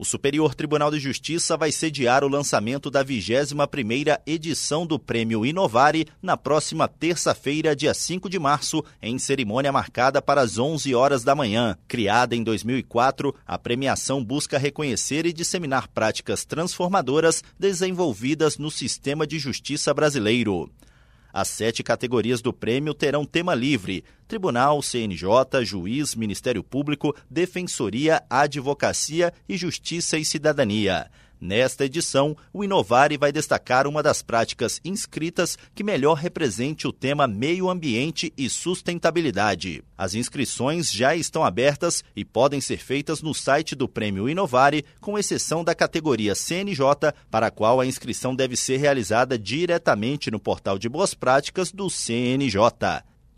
O Superior Tribunal de Justiça vai sediar o lançamento da 21ª edição do Prêmio Inovare na próxima terça-feira, dia 5 de março, em cerimônia marcada para as 11 horas da manhã. Criada em 2004, a premiação busca reconhecer e disseminar práticas transformadoras desenvolvidas no sistema de justiça brasileiro. As sete categorias do prêmio terão tema livre: Tribunal, CNJ, Juiz, Ministério Público, Defensoria, Advocacia e Justiça e Cidadania. Nesta edição, o Inovare vai destacar uma das práticas inscritas que melhor represente o tema meio ambiente e sustentabilidade. As inscrições já estão abertas e podem ser feitas no site do Prêmio Inovare, com exceção da categoria CNJ, para a qual a inscrição deve ser realizada diretamente no portal de boas práticas do CNJ.